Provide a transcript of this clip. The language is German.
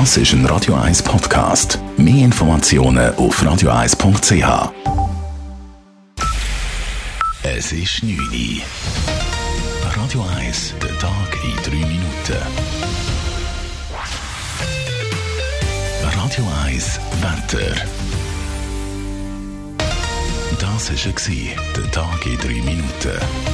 Das ist ein Radio 1 Podcast. Mehr Informationen auf radio1.ch. Es ist 9 Uhr. Radio 1, der Tag in 3 Minuten. Radio 1, Wetter. Das war der Tag in 3 Minuten.